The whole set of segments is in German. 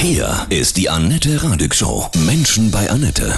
Hier ist die Annette Radig Show. Menschen bei Annette.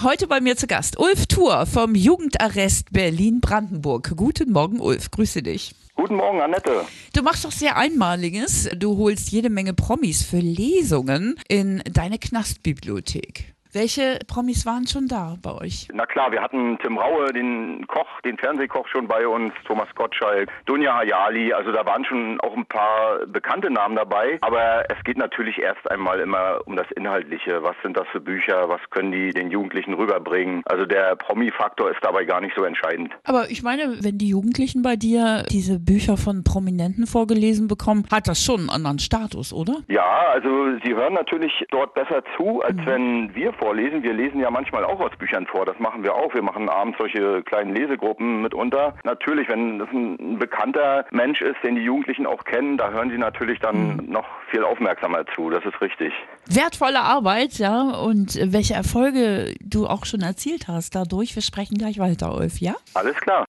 Heute bei mir zu Gast Ulf Thur vom Jugendarrest Berlin-Brandenburg. Guten Morgen, Ulf. Grüße dich. Guten Morgen, Annette. Du machst doch sehr Einmaliges. Du holst jede Menge Promis für Lesungen in deine Knastbibliothek. Welche Promis waren schon da bei euch? Na klar, wir hatten Tim Raue, den Koch, den Fernsehkoch schon bei uns, Thomas Gottschalk, Dunja Hayali, also da waren schon auch ein paar bekannte Namen dabei, aber es geht natürlich erst einmal immer um das Inhaltliche. Was sind das für Bücher? Was können die den Jugendlichen rüberbringen? Also der Promi-Faktor ist dabei gar nicht so entscheidend. Aber ich meine, wenn die Jugendlichen bei dir diese Bücher von Prominenten vorgelesen bekommen, hat das schon einen anderen Status, oder? Ja, also sie hören natürlich dort besser zu, als mhm. wenn wir vorlesen. Wir lesen ja manchmal auch aus Büchern vor. Das machen wir auch. Wir machen abends solche kleinen Lesegruppen mitunter. Natürlich, wenn das ein bekannter Mensch ist, den die Jugendlichen auch kennen, da hören sie natürlich dann mhm. noch viel aufmerksamer zu. Das ist richtig. Wertvolle Arbeit, ja. Und welche Erfolge du auch schon erzielt hast dadurch. Wir sprechen gleich weiter, Ulf, ja? Alles klar.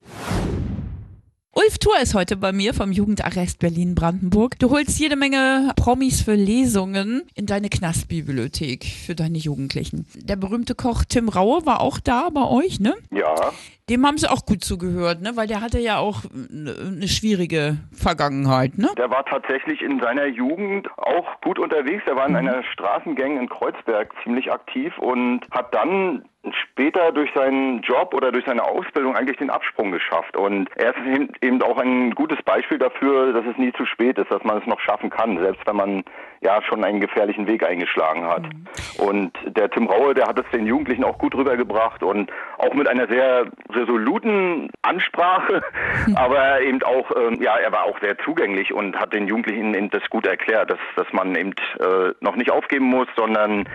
Ulf Thur ist heute bei mir vom Jugendarrest Berlin-Brandenburg. Du holst jede Menge Promis für Lesungen in deine Knastbibliothek für deine Jugendlichen. Der berühmte Koch Tim Raue war auch da bei euch, ne? Ja. Dem haben sie auch gut zugehört, ne? Weil der hatte ja auch eine schwierige Vergangenheit, ne? Der war tatsächlich in seiner Jugend auch gut unterwegs. Er war in mhm. einer Straßengang in Kreuzberg ziemlich aktiv und hat dann später durch seinen Job oder durch seine Ausbildung eigentlich den Absprung geschafft. Und er ist eben auch ein gutes Beispiel dafür, dass es nie zu spät ist, dass man es noch schaffen kann, selbst wenn man ja schon einen gefährlichen Weg eingeschlagen hat. Mhm. Und der Tim Raue, der hat es den Jugendlichen auch gut rübergebracht und auch mit einer sehr resoluten Ansprache, mhm. aber eben auch, ähm, ja, er war auch sehr zugänglich und hat den Jugendlichen eben das gut erklärt, dass, dass man eben äh, noch nicht aufgeben muss, sondern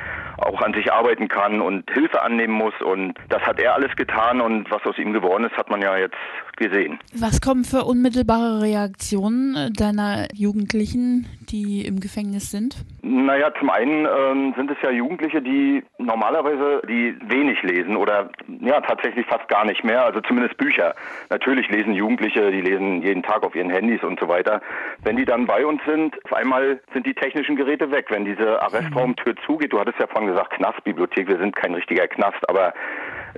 auch an sich arbeiten kann und Hilfe annehmen muss. Und das hat er alles getan und was aus ihm geworden ist, hat man ja jetzt gesehen. Was kommen für unmittelbare Reaktionen äh, deiner Jugendlichen, die im Gefängnis sind? Naja, zum einen ähm, sind es ja Jugendliche, die normalerweise die wenig lesen oder ja tatsächlich fast gar nicht mehr, also zumindest Bücher. Natürlich lesen Jugendliche, die lesen jeden Tag auf ihren Handys und so weiter. Wenn die dann bei uns sind, auf einmal sind die technischen Geräte weg. Wenn diese Arrestraumtür zugeht, du hattest ja vorhin gesagt Knastbibliothek, wir sind kein richtiger Knast, aber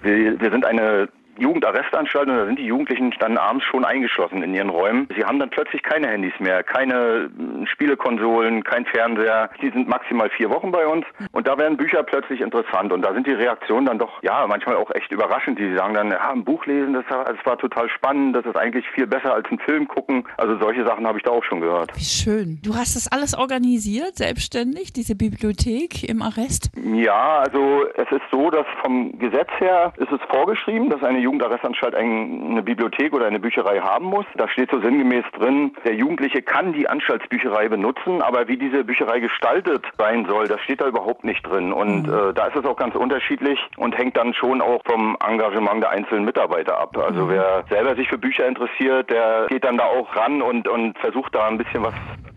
wir, wir sind eine Jugendarrestanstalt und da sind die Jugendlichen dann abends schon eingeschlossen in ihren Räumen. Sie haben dann plötzlich keine Handys mehr, keine hm, Spielekonsolen, kein Fernseher. Die sind maximal vier Wochen bei uns und da werden Bücher plötzlich interessant und da sind die Reaktionen dann doch, ja, manchmal auch echt überraschend. Die sagen dann, ja, ein Buch lesen, das, das war total spannend, das ist eigentlich viel besser als ein Film gucken. Also solche Sachen habe ich da auch schon gehört. Wie schön. Du hast das alles organisiert, selbstständig, diese Bibliothek im Arrest? Ja, also es ist so, dass vom Gesetz her ist es vorgeschrieben, dass eine Jugendarrestanstalt eine Bibliothek oder eine Bücherei haben muss. Da steht so sinngemäß drin, der Jugendliche kann die Anstaltsbücherei benutzen, aber wie diese Bücherei gestaltet sein soll, das steht da überhaupt nicht drin. Und mhm. äh, da ist es auch ganz unterschiedlich und hängt dann schon auch vom Engagement der einzelnen Mitarbeiter ab. Also mhm. wer selber sich für Bücher interessiert, der geht dann da auch ran und, und versucht da ein bisschen was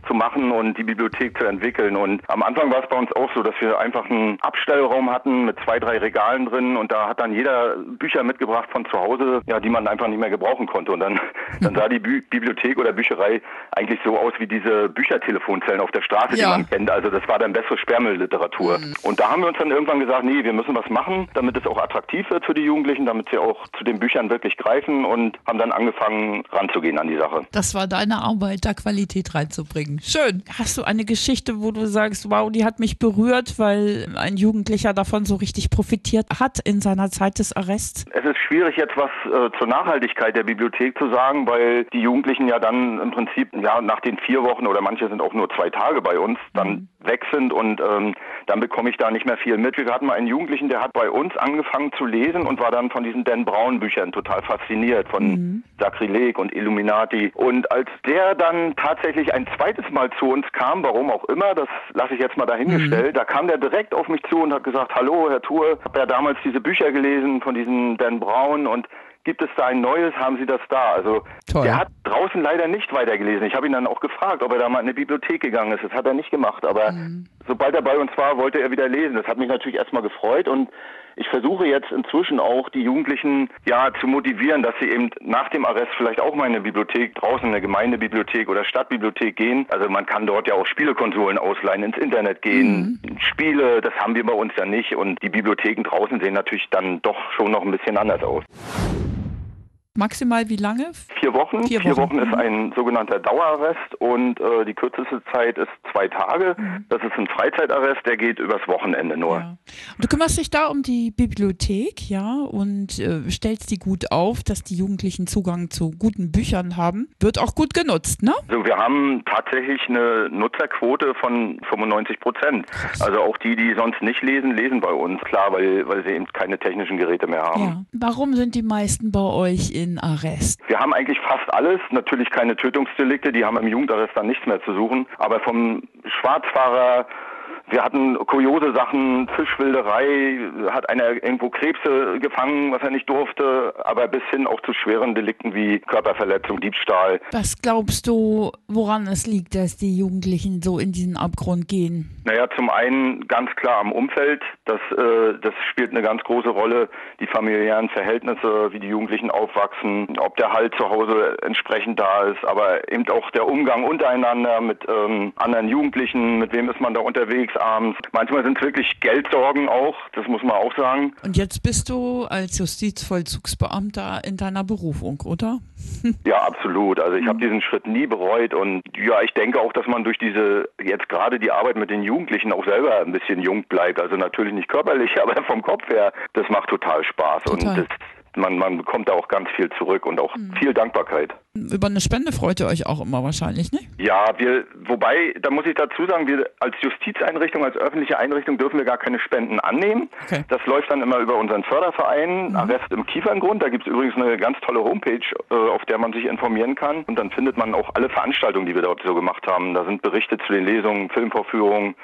zu machen und die Bibliothek zu entwickeln. Und am Anfang war es bei uns auch so, dass wir einfach einen Abstellraum hatten mit zwei, drei Regalen drin und da hat dann jeder Bücher mitgebracht von zu Hause, ja, die man einfach nicht mehr gebrauchen konnte. Und dann, dann sah die Bi Bibliothek oder Bücherei eigentlich so aus wie diese Büchertelefonzellen auf der Straße, ja. die man kennt. Also das war dann bessere Sperrmüll-Literatur. Mhm. Und da haben wir uns dann irgendwann gesagt, nee, wir müssen was machen, damit es auch attraktiv wird für die Jugendlichen, damit sie auch zu den Büchern wirklich greifen und haben dann angefangen ranzugehen an die Sache. Das war deine Arbeit, da Qualität reinzubringen. Schön. Hast du eine Geschichte, wo du sagst, wow, die hat mich berührt, weil ein Jugendlicher davon so richtig profitiert hat in seiner Zeit des Arrests? Es ist schwierig, jetzt was äh, zur Nachhaltigkeit der Bibliothek zu sagen, weil die Jugendlichen ja dann im Prinzip ja nach den vier Wochen oder manche sind auch nur zwei Tage bei uns, dann mhm. weg sind und ähm, dann bekomme ich da nicht mehr viel mit. Wir hatten mal einen Jugendlichen, der hat bei uns angefangen zu lesen und war dann von diesen Dan Brown Büchern total fasziniert, von mhm. Sakrileg und Illuminati. Und als der dann tatsächlich ein zweites Mal zu uns kam, warum auch immer, das lasse ich jetzt mal dahingestellt, mhm. da kam der direkt auf mich zu und hat gesagt, hallo Herr Tour, ich habe ja damals diese Bücher gelesen von diesen Dan Brown und gibt es da ein neues, haben Sie das da? Also Toll. der hat draußen leider nicht weitergelesen. Ich habe ihn dann auch gefragt, ob er da mal in eine Bibliothek gegangen ist. Das hat er nicht gemacht, aber mhm. sobald er bei uns war, wollte er wieder lesen. Das hat mich natürlich erstmal gefreut und ich versuche jetzt inzwischen auch die Jugendlichen ja zu motivieren, dass sie eben nach dem Arrest vielleicht auch mal in eine Bibliothek draußen, in eine Gemeindebibliothek oder Stadtbibliothek gehen. Also man kann dort ja auch Spielekonsolen ausleihen, ins Internet gehen, mhm. Spiele, das haben wir bei uns ja nicht und die Bibliotheken draußen sehen natürlich dann doch schon noch ein bisschen anders aus. Maximal wie lange? Vier Wochen. Vier, Vier Wochen. ist mhm. ein sogenannter Dauerarrest und äh, die kürzeste Zeit ist zwei Tage. Mhm. Das ist ein Freizeitarrest, der geht übers Wochenende nur. Ja. du kümmerst dich da um die Bibliothek, ja, und äh, stellst die gut auf, dass die Jugendlichen Zugang zu guten Büchern haben. Wird auch gut genutzt, ne? Also wir haben tatsächlich eine Nutzerquote von 95 Prozent. Also auch die, die sonst nicht lesen, lesen bei uns. Klar, weil, weil sie eben keine technischen Geräte mehr haben. Ja. Warum sind die meisten bei euch in Arrest? Wir haben eigentlich fast alles. Natürlich keine Tötungsdelikte, die haben im Jugendarrest dann nichts mehr zu suchen. Aber vom Schwarzfahrer wir hatten kuriose Sachen, Fischwilderei, hat einer irgendwo Krebse gefangen, was er nicht durfte, aber bis hin auch zu schweren Delikten wie Körperverletzung, Diebstahl. Was glaubst du, woran es liegt, dass die Jugendlichen so in diesen Abgrund gehen? Naja, zum einen ganz klar am Umfeld. Das, äh, das spielt eine ganz große Rolle. Die familiären Verhältnisse, wie die Jugendlichen aufwachsen, ob der Halt zu Hause entsprechend da ist, aber eben auch der Umgang untereinander mit ähm, anderen Jugendlichen, mit wem ist man da unterwegs abends. Manchmal sind es wirklich Geldsorgen auch, das muss man auch sagen. Und jetzt bist du als Justizvollzugsbeamter in deiner Berufung, oder? ja, absolut. Also ich habe mhm. diesen Schritt nie bereut und ja, ich denke auch, dass man durch diese jetzt gerade die Arbeit mit den Jugendlichen auch selber ein bisschen jung bleibt. Also natürlich nicht körperlich, aber vom Kopf her, das macht total Spaß total. und das man, man bekommt da auch ganz viel zurück und auch mhm. viel Dankbarkeit. Über eine Spende freut ihr euch auch immer wahrscheinlich, ne? Ja, wir, wobei, da muss ich dazu sagen, wir als Justizeinrichtung, als öffentliche Einrichtung dürfen wir gar keine Spenden annehmen. Okay. Das läuft dann immer über unseren Förderverein, mhm. Arrest im Kieferngrund. Da gibt es übrigens eine ganz tolle Homepage, äh, auf der man sich informieren kann. Und dann findet man auch alle Veranstaltungen, die wir dort so gemacht haben. Da sind Berichte zu den Lesungen, Filmvorführungen,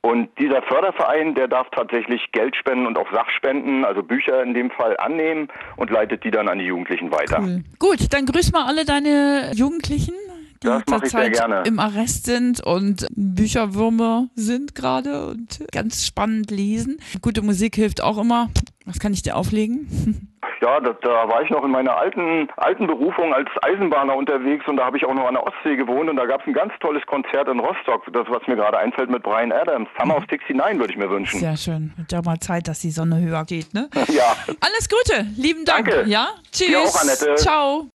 und dieser Förderverein, der darf tatsächlich Geld spenden und auch Sachspenden, also Bücher in dem Fall annehmen und leitet die dann an die Jugendlichen weiter. Cool. Gut, dann grüß mal alle deine Jugendlichen die zurzeit im Arrest sind und Bücherwürmer sind gerade und ganz spannend lesen. Gute Musik hilft auch immer. Was kann ich dir auflegen? Ja, da, da war ich noch in meiner alten, alten Berufung als Eisenbahner unterwegs und da habe ich auch noch an der Ostsee gewohnt und da gab es ein ganz tolles Konzert in Rostock, das was mir gerade einfällt mit Brian Adams. Summer of 69 würde ich mir wünschen. Sehr schön. Wird ja mal Zeit, dass die Sonne höher geht, ne? ja. Alles Gute, lieben Dank. Danke. Ja, tschüss. Dir auch, Annette. Ciao.